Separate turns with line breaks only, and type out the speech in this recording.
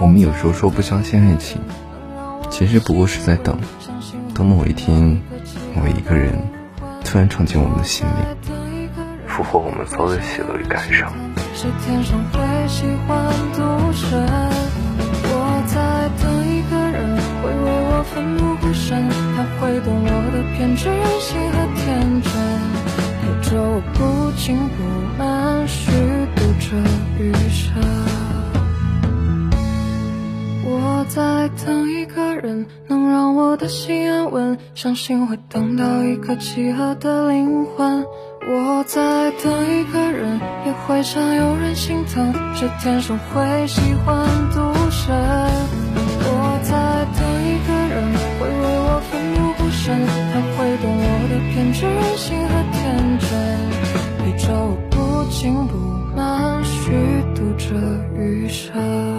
我们有时候说不相信爱情，其实不过是在等，等某一天，某一个人突然闯进我们的心里，俘获我们所有的喜乐与感伤。
谁天生会喜欢独身？我在等一个人，会为我奋不顾身，他会懂我的偏执、任性和天真，在等一个人，能让我的心安稳。相信会等到一个契合的灵魂。我在等一个人，也会想有人心疼，却天生会喜欢独身。我在等一个人，会为我奋不顾身，他会懂我的偏执、任性和天真，陪着我不紧不慢，虚度着余生。